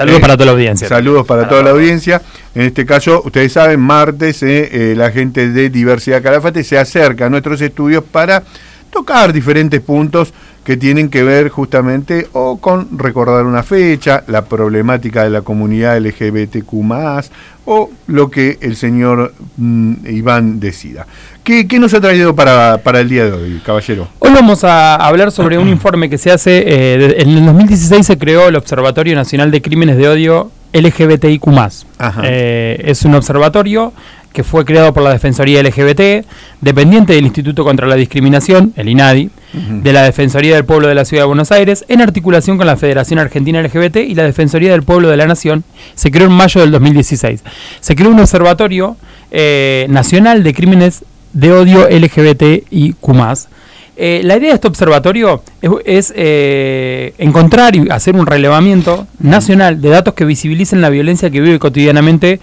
Saludos Eh, para toda la audiencia. Saludos para toda la audiencia. En este caso, ustedes saben, martes eh, eh, la gente de Diversidad Calafate se acerca a nuestros estudios para tocar diferentes puntos que tienen que ver justamente o con recordar una fecha, la problemática de la comunidad LGBTQ o lo que el señor mm, Iván decida. ¿Qué, qué nos ha traído para, para el día de hoy, caballero? Hoy vamos a hablar sobre un informe que se hace. eh, en el 2016 se creó el Observatorio Nacional de Crímenes de Odio LGBTIQ. Eh, es un observatorio que fue creado por la Defensoría LGBT, dependiente del Instituto contra la Discriminación, el INADI, de la Defensoría del Pueblo de la Ciudad de Buenos Aires, en articulación con la Federación Argentina LGBT y la Defensoría del Pueblo de la Nación. Se creó en mayo del 2016. Se creó un observatorio eh, nacional de crímenes de odio LGBTIQ. Eh, la idea de este observatorio es, es, eh, encontrar y hacer un relevamiento nacional de datos que visibilicen la violencia que vive cotidianamente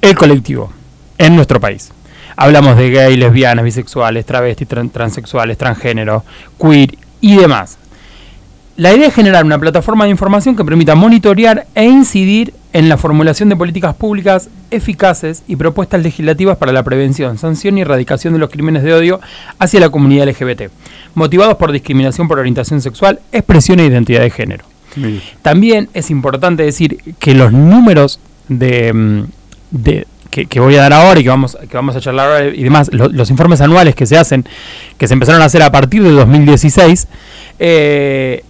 el colectivo en nuestro país. Hablamos de gay, lesbianas, bisexuales, travestis, tran- transexuales, transgénero, queer y demás. La idea es generar una plataforma de información que permita monitorear e incidir en la formulación de políticas públicas eficaces y propuestas legislativas para la prevención, sanción y erradicación de los crímenes de odio hacia la comunidad LGBT, motivados por discriminación por orientación sexual, expresión e identidad de género. También es importante decir que los números de, mm, de- que, que voy a dar ahora y que vamos, que vamos a charlar ahora y demás, lo- los informes anuales que se hacen, que se empezaron a hacer a partir de 2016, eh,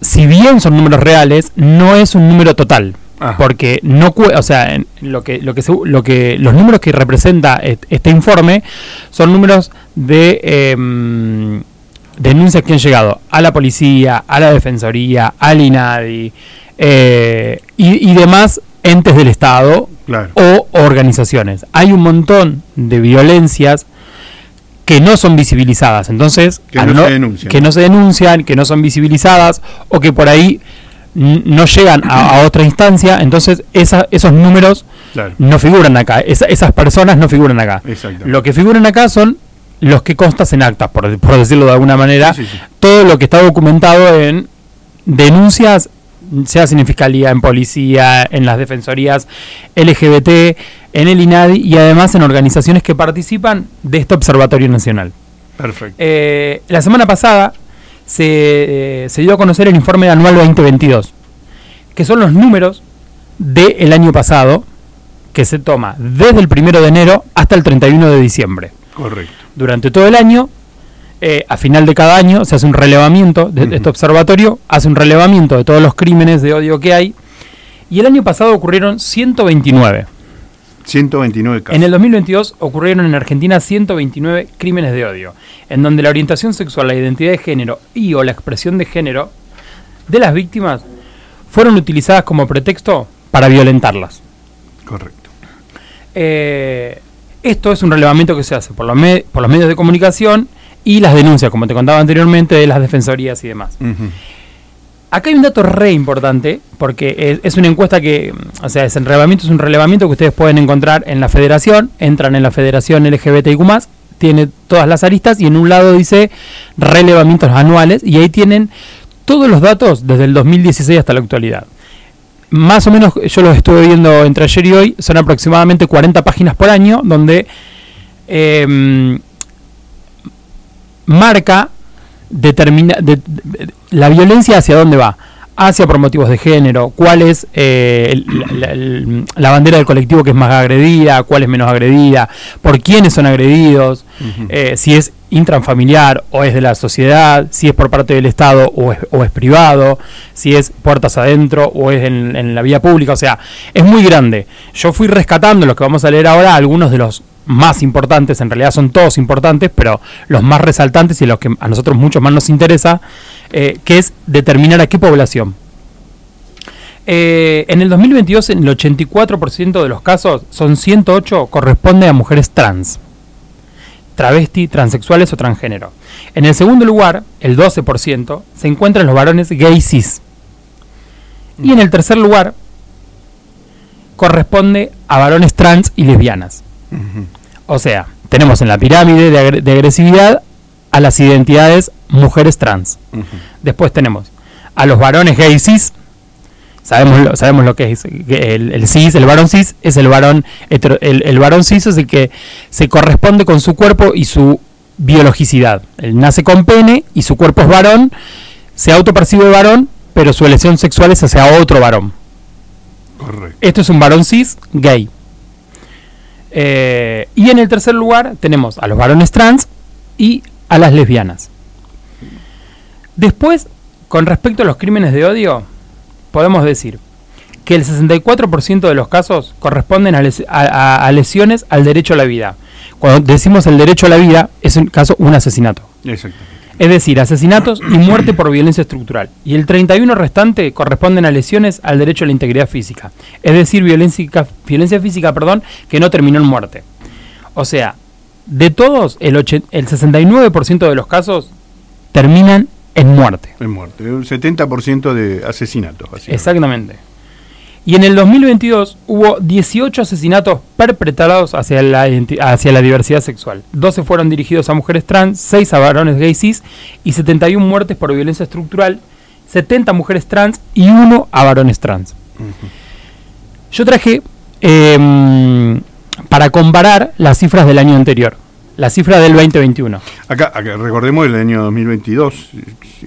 si bien son números reales, no es un número total. Ajá. Porque no, o sea, en lo que, lo que, se- lo que, los números que representa este informe son números de em, denuncias que han llegado a la policía, a la defensoría, al INADI eh, y, y demás entes del Estado Claro. o organizaciones. Hay un montón de violencias que no son visibilizadas. Entonces, Que al no se denuncian. que no se denuncian, que no son visibilizadas o que por ahí no llegan a, a otra instancia. Entonces, esa- esos números Claro. no figuran acá. Esa- esas personas no figuran acá. Exacto. Lo que figuran acá son los que constas en actas, por, por decirlo de alguna manera. Sí, sí, sí. Todo lo que está documentado en denuncias, sea en fiscalía, en policía, en las defensorías LGBT, en el INADI y además en organizaciones que participan de este Observatorio Nacional. Perfecto. Eh, la semana pasada se, eh, se dio a conocer el informe anual 2022, que son los números del año pasado, que se toma desde el primero de enero hasta el 31 de diciembre. Correcto. Durante todo el año, eh, a final de cada año, se hace un relevamiento de, este observatorio, hace un relevamiento de todos los crímenes de odio que hay, y el año pasado ocurrieron 129. 129 casos. En el 2022 ocurrieron en Argentina 129 crímenes de odio, en donde la orientación sexual, la identidad de género y o la expresión de género de las víctimas fueron utilizadas como pretexto para violentarlas. Correcto. Eh, esto es un relevamiento que se hace por los, por los medios de comunicación y las denuncias, como te contaba anteriormente, de las defensorías y demás. Ujú. Acá hay un dato re importante, porque es, una encuesta que, mm, o sea, es el relevamiento, es un relevamiento que ustedes pueden encontrar en la federación, entran en la federación LGBTIQ+, tiene todas las aristas y en un lado dice relevamientos anuales y ahí tienen todos los datos desde el 2016 hasta la actualidad. Más o menos, yo los estuve viendo entre ayer y hoy, son aproximadamente 40 páginas por año, donde em, marca determina de- de- la violencia hacia dónde va. Hacia por motivos de género cuál es eh, el- la, la- el- la bandera del colectivo que es más agredida cuál es menos agredida por quiénes son agredidos eh, si es intrafamiliar o es de la sociedad si es por parte del estado o es, o es privado si es puertas adentro o es en, en la vía pública. O sea es muy grande. Yo fui rescatando los que vamos a leer ahora algunos de los más importantes, en realidad son todos importantes, pero los más resaltantes y los que a nosotros mucho más nos interesa, eh, que es determinar a qué población. Eh, en el 2022, en el 84% de los casos, son 108, corresponde a mujeres trans, travesti, transexuales o transgénero. En el segundo lugar, el 12%, se encuentran los varones gay cis. Y en el tercer lugar, corresponde a varones trans y lesbianas. O sea, tenemos en la pirámide de, agre- de agresividad a las identidades mujeres trans. Después tenemos a los varones gay cis, sabemos lo, sabemos lo que es el, el, cis, el varón cis es el varón el, el, varón cis es el que se corresponde con su cuerpo y su biologicidad. Él nace con pene y su cuerpo es varón, se autopercibe varón, pero su elección sexual es hacia otro varón. Correcto. Esto es un varón cis gay. Eh, y en el tercer lugar tenemos a los varones trans y a las lesbianas. Después, con respecto a los crímenes de odio, podemos decir que el 64% de los casos corresponden a, lesiones al derecho a la vida. Cuando decimos el derecho a la vida, es un caso un asesinato. Es decir, asesinatos y muerte por violencia estructural. Y el 31 restante corresponden a lesiones al derecho a la integridad física. Es decir, violencia, violencia física perdón, que no terminó en muerte. O sea, de todos, el, el 69% de los casos terminan en muerte. En muerte, un 70% de asesinatos. Exactamente. Y en el 2022 hubo 18 asesinatos perpetrados hacia la, hacia la diversidad sexual. 12 fueron dirigidos a mujeres trans, 6 a varones gays cis y 71 muertes por violencia estructural, 70 mujeres trans y 1 a varones trans. Yo traje em, para comparar las cifras del año anterior. La cifra del 2021. Acá, recordemos el año 2022,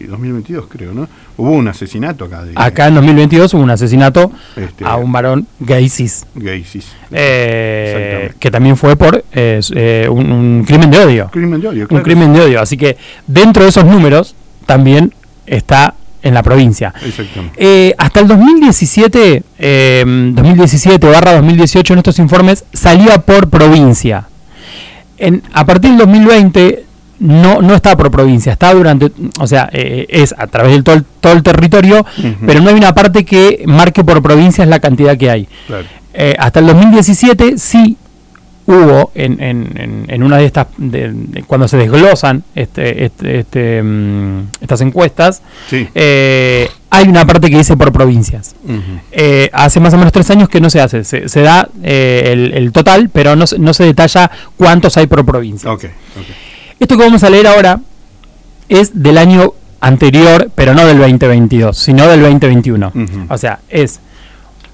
2022 creo, ¿no? Hubo un asesinato acá. Acá en 2022 hubo un asesinato este, a un varón gay cis. Gay cis. Eh, que también fue por eh, un, crimen de odio. Crimen de odio, Un crimen de odio. Así que dentro de esos números también está en la provincia. Exactamente. Eh, hasta el 2017, 2017 barra 2018 en estos informes salía por provincia a partir del 2020 no, no está por provincia, está durante, o sea, eh, es a través de todo el, todo el territorio, pero no hay una parte que marque por provincia es la cantidad que hay. Eh, hasta el 2017 sí hubo en, en, en una de estas, cuando se desglosan este, este, este mm, estas encuestas, eh, hay una parte que dice por provincias. Eh, hace más o menos tres años que no se hace, se, da eh, el, total, pero no, no, se detalla cuántos hay por provincia. Esto que vamos a leer ahora es del año anterior, pero no del 2022, sino del 2021. O sea, es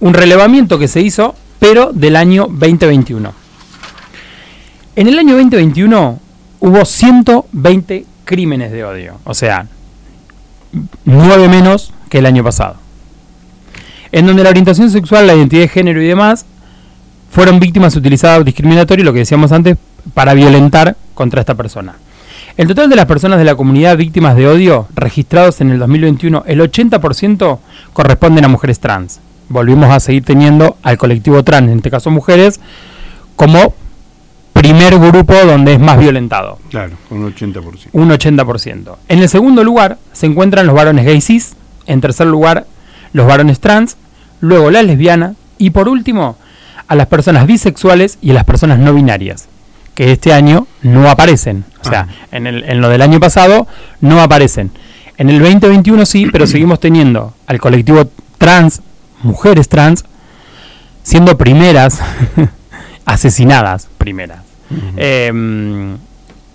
un relevamiento que se hizo, pero del año 2021. En el año 2021 hubo 120 crímenes de odio, o sea, 9 menos que el año pasado. En donde la orientación sexual, la identidad de género y demás fueron víctimas utilizadas discriminatorio, lo que decíamos antes, para violentar contra esta persona. El total de las personas de la comunidad víctimas de odio registrados en el 2021, el 80% corresponden a mujeres trans. Volvimos a seguir teniendo al colectivo trans, en este caso mujeres, como primer grupo donde es más violentado. Claro, un 80%. Un 80%. En el segundo lugar se encuentran los varones gay cis, en tercer lugar los varones trans, luego las lesbianas y por último a las personas bisexuales y a las personas no binarias, que este año no aparecen. O sea, ah. en, el, en lo del año pasado no aparecen. En el 2021 sí, pero seguimos teniendo al colectivo trans, mujeres trans, siendo primeras asesinadas primeras. Em,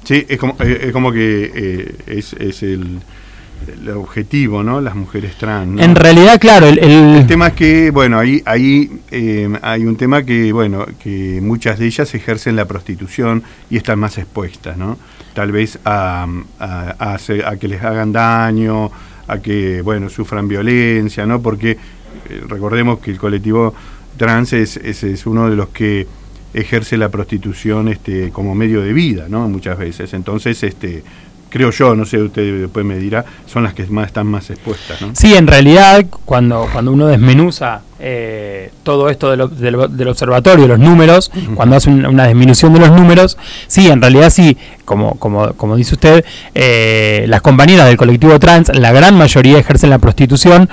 sí, es como, eh, es como que eh, es, es el, el, objetivo, ¿no? Las mujeres trans. En realidad, claro, el, tema es que, bueno, ahí, ahí em, hay un tema que, bueno, que muchas de ellas ejercen la prostitución y están más expuestas, ¿no? Tal vez a, a, a, que les hagan daño, a que, bueno, sufran violencia, ¿no? Porque eh, recordemos que el colectivo trans es, es, es uno de los que ejerce la prostitución este, como medio de vida, ¿no? Muchas veces. Entonces, este, creo yo, no sé, usted después me dirá, son las que más están más expuestas, ¿no? Sí, en realidad, cuando, cuando uno desmenuza eh, todo esto del observatorio, los números, cuando hace una disminución de los números, sí, en realidad sí, como, como, como dice usted, eh, las compañeras del colectivo trans, la gran mayoría ejercen la prostitución,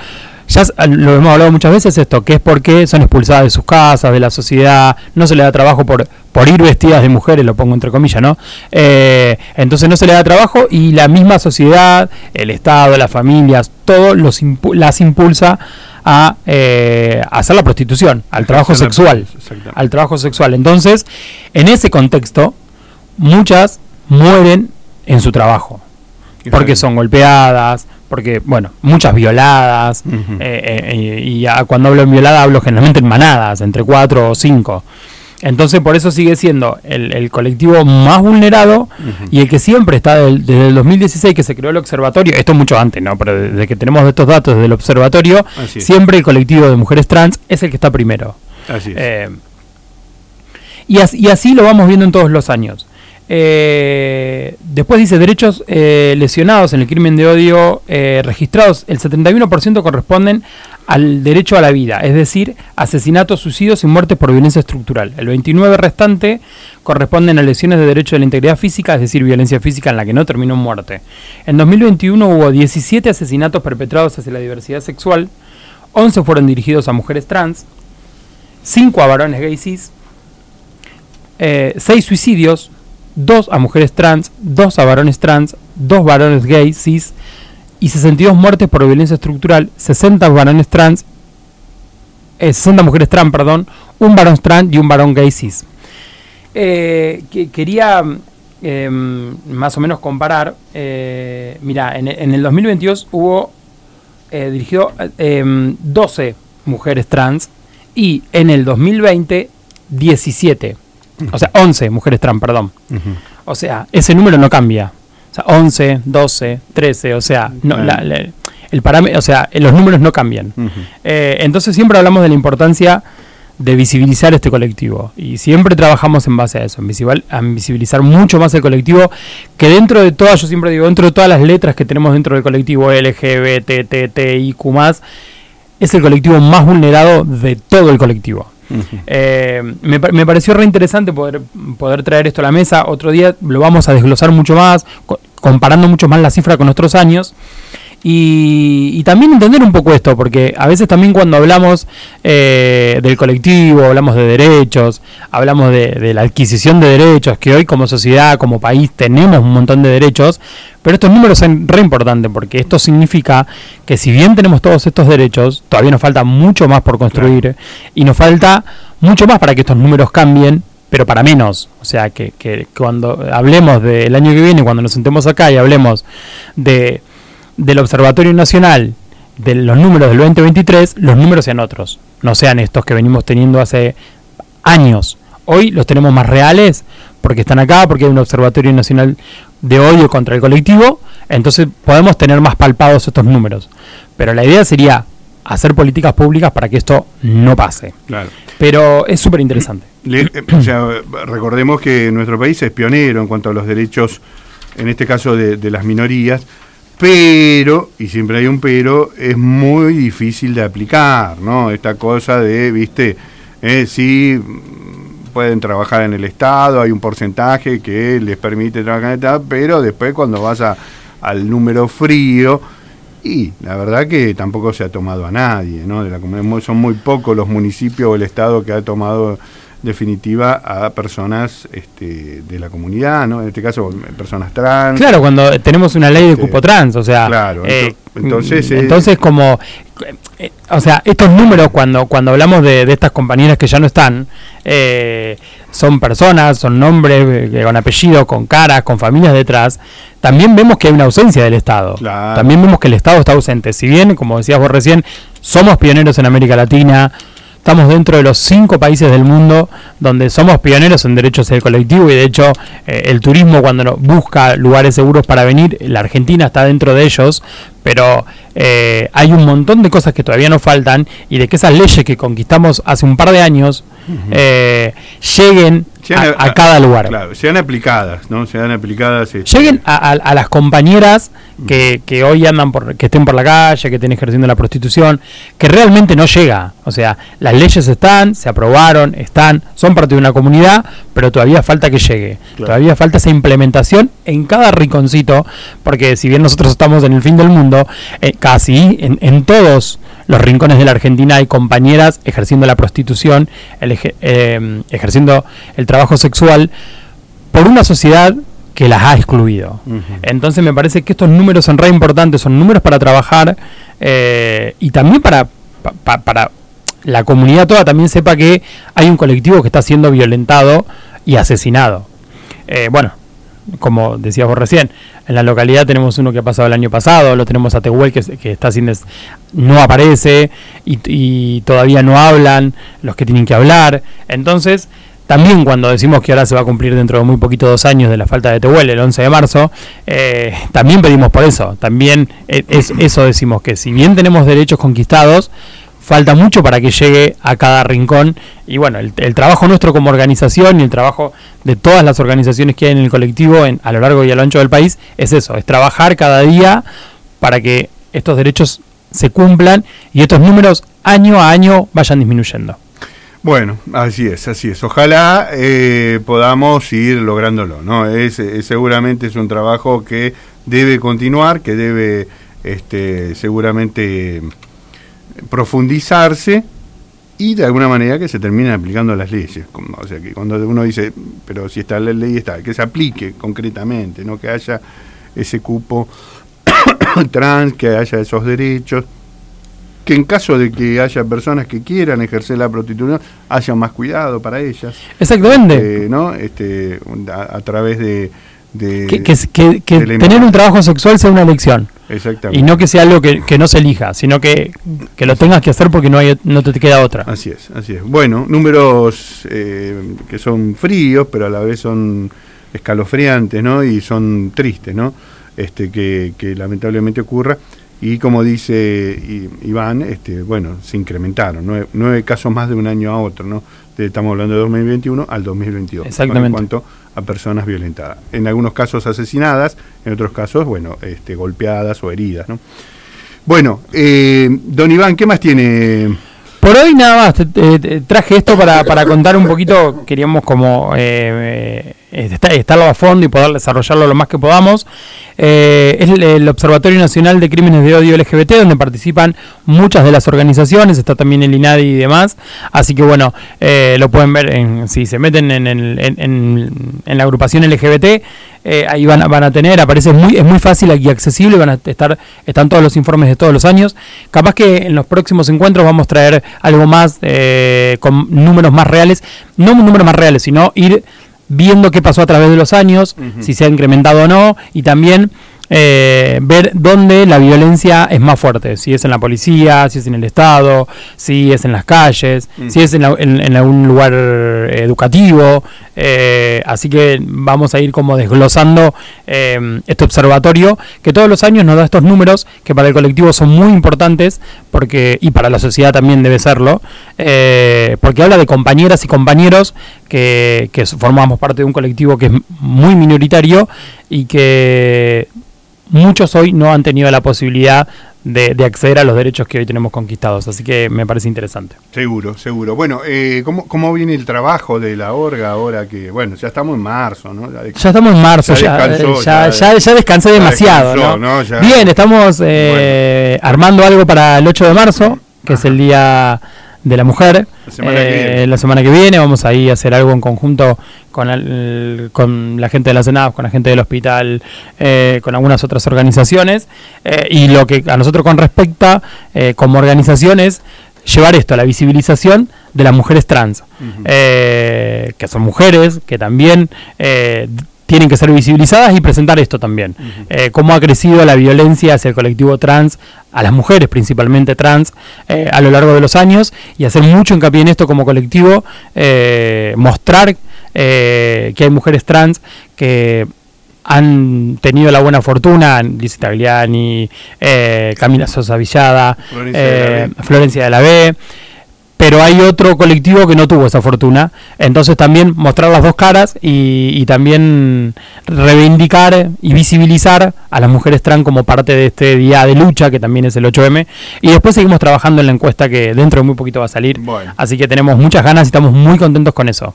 ya lo hemos hablado muchas veces esto, que es porque son expulsadas de sus casas, de la sociedad, no se le da trabajo por, por ir vestidas de mujeres, lo pongo entre comillas, ¿no? Eh, entonces no se le da trabajo y la misma sociedad, el Estado, las familias, todo los las impulsa a, eh, hacer la prostitución, al trabajo sexual, al trabajo sexual. Entonces, en ese contexto, muchas mueren en su trabajo, porque son golpeadas, porque, bueno, muchas violadas, y cuando hablo en violada hablo generalmente en manadas, entre cuatro o cinco. Entonces por eso sigue siendo el, colectivo más vulnerado y el que siempre está desde el 2016 que se creó el observatorio, esto mucho antes, ¿no? Pero desde que tenemos estos datos del observatorio, siempre el colectivo de mujeres trans es el que está primero. Así eh, y, así, lo vamos viendo en todos los años. Eh, después dice derechos eh, lesionados en el crimen de odio registrados, el 71% corresponden al derecho a la vida, es decir, asesinatos, suicidios y muertes por violencia estructural. El 29 restante corresponden a lesiones de derecho de la integridad física, es decir, violencia física en la que no terminó en muerte. En 2021 hubo 17 asesinatos perpetrados hacia la diversidad sexual, 11 fueron dirigidos a mujeres trans, 5 a varones gays cis, 6 eh, suicidios, 2 a mujeres trans, 2 a varones trans, 2 varones gays cis, y 62 muertes por violencia estructural, 60 varones trans, 60 eh, mujeres trans, perdón, un varón trans y un varón gay cis. Eh, que, quería em, más o menos comparar, eh, mira, en, el 2022 hubo dirigido 12 em, mujeres trans y en el 2020 17, o sea, 11 mujeres trans, perdón. O sea, ese número no cambia. 11, 12, 13, o sea, no, el parámetro, o sea, los números no cambian. Eh, entonces siempre hablamos de la importancia de visibilizar este colectivo y siempre trabajamos en base a eso, en, visibilizar mucho más el colectivo que dentro de todas, yo siempre digo, dentro de todas las letras que tenemos dentro del colectivo LGBTTIQ+, es el colectivo más vulnerado de todo el colectivo. Eh, me, pareció re interesante poder, poder traer esto a la mesa. Otro día lo vamos a desglosar mucho más, comparando mucho más la cifra con nuestros años. Y, también entender un poco esto, porque a veces también cuando hablamos eh, del colectivo, hablamos de derechos, hablamos de, la adquisición de derechos, que hoy como sociedad, como país tenemos un montón de derechos, pero estos números son re importantes, porque esto significa que si bien tenemos todos estos derechos, todavía nos falta mucho más por construir y nos falta mucho más para que estos números cambien pero para menos. O sea, que, que cuando hablemos del año que viene, cuando nos sentemos acá y hablemos de, del Observatorio Nacional, de los números del 2023, los números sean otros, no sean estos que venimos teniendo hace años. Hoy los tenemos más reales porque están acá, porque hay un Observatorio Nacional de Odio contra el colectivo, entonces podemos tener más palpados estos números. Pero la idea sería hacer políticas públicas para que esto no pase. Claro. Pero es súper interesante. Eh, o sea, recordemos que nuestro país es pionero en cuanto a los derechos, en este caso de, las minorías, pero, y siempre hay un pero, es muy difícil de aplicar, ¿no? Esta cosa de, viste, eh, sí pueden trabajar en el Estado, hay un porcentaje que les permite trabajar en el Estado, pero después cuando vas al número frío, y la verdad que tampoco se ha tomado a nadie, ¿no? Son muy pocos los municipios o el Estado que ha tomado definitiva a personas este, de la comunidad, ¿no? En este caso, personas trans. Claro, cuando tenemos una ley de este, cupo trans, o sea. Claro, eh, entonces. entonces, como. Eh, o sea, estos números, cuando, cuando hablamos de, de estas compañeras que ya no están, eh, son personas, son nombres con apellido, con caras, con familias detrás, también vemos que hay una ausencia del Estado. También vemos que el Estado está ausente. Si bien, como decías vos recién, somos pioneros en América Latina, Estamos dentro de los cinco países del mundo donde somos pioneros en derechos del colectivo y de hecho eh, el turismo cuando busca lugares seguros para venir, la Argentina está dentro de ellos, pero eh, hay un montón de cosas que todavía nos faltan y de que esas leyes que conquistamos hace un par de años eh, lleguen a, cada lugar. Claro, sean aplicadas, ¿no? Sean aplicadas. Este, lleguen a, las compañeras que, que, hoy andan por, que estén por la calle, que estén ejerciendo la prostitución, que realmente no llega. O sea, las leyes están, se aprobaron, están, son parte de una comunidad, pero todavía falta que llegue. Todavía falta esa implementación en cada rinconcito, porque si bien nosotros estamos en el fin del mundo, eh, casi en, en todos los rincones de la Argentina hay compañeras ejerciendo la prostitución, eh, ejerciendo el trabajo sexual por una sociedad que las ha excluido. Entonces me parece que estos números son re importantes, son números para trabajar eh, y también para, para la comunidad toda también sepa que hay un colectivo que está siendo violentado y asesinado. Eh, bueno, como decías vos recién, en la localidad tenemos uno que ha pasado el año pasado, lo tenemos a Tehuel que, que está sin no aparece y, y todavía no hablan los que tienen que hablar. Entonces, también cuando decimos que ahora se va a cumplir dentro de muy poquito dos años de la falta de Tehuel, el 11 de marzo, eh, también pedimos por eso. También eh, es, eso decimos que si bien tenemos derechos conquistados, falta mucho para que llegue a cada rincón. Y bueno, el, trabajo nuestro como organización y el trabajo de todas las organizaciones que hay en el colectivo en, a lo largo y a lo ancho del país es eso, es trabajar cada día para que estos derechos se cumplan y estos números año a año vayan disminuyendo. Bueno, así es, así es. Ojalá eh, podamos ir lográndolo, ¿no? Es, seguramente es un trabajo que debe continuar, que debe este, seguramente profundizarse y de alguna manera que se terminen aplicando las leyes. O sea, que cuando uno dice, pero si está la ley, está, que se aplique concretamente, no que haya ese cupo trans, que haya esos derechos que en caso de que haya personas que quieran ejercer la prostitución, haya más cuidado para ellas. Exactamente. Eh, ¿no? este, a, través de... que, tener un trabajo sexual sea una elección. Exactamente. Y no que sea algo que, no se elija, sino que, lo tengas que hacer porque no, hay, no te queda otra. Así es, así es. Bueno, números eh, que son fríos, pero a la vez son escalofriantes, ¿no? Y son tristes, ¿no? Este, que, que lamentablemente ocurra y como dice Iván, este, bueno, se incrementaron, nueve, casos más de un año a otro, ¿no? Estamos hablando de 2021 al 2022. Exactamente. En cuanto a personas violentadas. En algunos casos asesinadas, en otros casos, bueno, este, golpeadas o heridas, ¿no? Bueno, eh, don Iván, ¿qué más tiene? Por hoy nada más, traje esto para, para contar un poquito, queríamos como eh, eh, estarlo a fondo y poder desarrollarlo lo más que podamos. Eh, es el, Observatorio Nacional de Crímenes de Odio LGBT, donde participan muchas de las organizaciones, está también el INADI y demás. Así que bueno, eh, lo pueden ver en, si se meten en, en, la agrupación LGBT, ahí van, van a tener, aparece muy, es muy fácil aquí accesible, van a estar, están todos los informes de todos los años. Capaz que en los próximos encuentros vamos a traer algo más con números más reales, no números más reales, sino ir viendo qué pasó a través de los años, si se ha incrementado o no, y también eh, ver dónde la violencia es más fuerte, si es en la policía, si es en el Estado, si es en las calles, si es en, algún lugar educativo. Eh, así que vamos a ir como desglosando eh, este observatorio que todos los años nos da estos números que para el colectivo son muy importantes porque y para la sociedad también debe serlo, porque habla de compañeras y compañeros que, que formamos parte de un colectivo que es muy minoritario y que muchos hoy no han tenido la posibilidad de, acceder a los derechos que hoy tenemos conquistados. Así que me parece interesante. Seguro, seguro. Bueno, eh, ¿cómo, ¿cómo, viene el trabajo de la orga ahora que, bueno, ya estamos en marzo, ¿no? Ya, estamos en marzo, ya, ya, descansé demasiado. ¿no? Bien, estamos eh, armando algo para el 8 de marzo, que es el día de la mujer. Eh, la semana, que viene vamos a ir a hacer algo en conjunto con, con la gente de la Senado, con la gente del hospital, eh, con algunas otras organizaciones. Eh, y lo que a nosotros con respecta como organizaciones llevar esto, a la visibilización de las mujeres trans, que son mujeres, que también tienen que ser visibilizadas y presentar esto también. Eh, cómo ha crecido la violencia hacia el colectivo trans, a las mujeres principalmente trans, eh, a lo largo de los años y hacer mucho hincapié en esto como colectivo, eh, mostrar que hay mujeres trans que han tenido la buena fortuna, Liz Tagliani, Camila Sosa Villada, Florencia de la B pero hay otro colectivo que no tuvo esa fortuna. Entonces también mostrar las dos caras y, también reivindicar y visibilizar a las mujeres trans como parte de este día de lucha, que también es el 8M. Y después seguimos trabajando en la encuesta que dentro de muy poquito va a salir. Así que tenemos muchas ganas y estamos muy contentos con eso.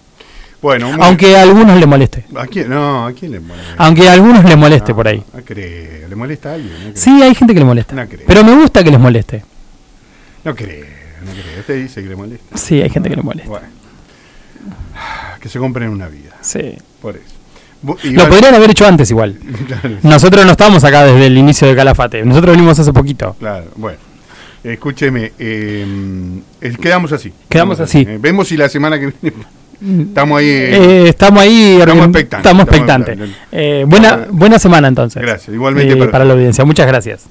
Bueno, Aunque a algunos les moleste. ¿A quién? No, ¿a quién le moleste? Aunque a algunos les moleste por ahí. No creo. ¿Le molesta a alguien? sí, hay gente que le molesta. pero me gusta que les moleste. No creo no Este dice que le molesta. Sí, hay gente que le molesta. Bueno. Que se compren una vida. Sí. Por eso. Lo podrían haber hecho antes igual. Nosotros no estamos acá desde el inicio de Calafate. Nosotros venimos hace poquito. Claro, bueno. Escúcheme, eh, quedamos así. Quedamos así. Eh, vemos si la semana que viene Estamos ahí. Eh, estamos ahí. Estamos expectantes. Estamos expectantes. Eh, buena, buena semana entonces. Gracias, igualmente para, la audiencia. Muchas gracias.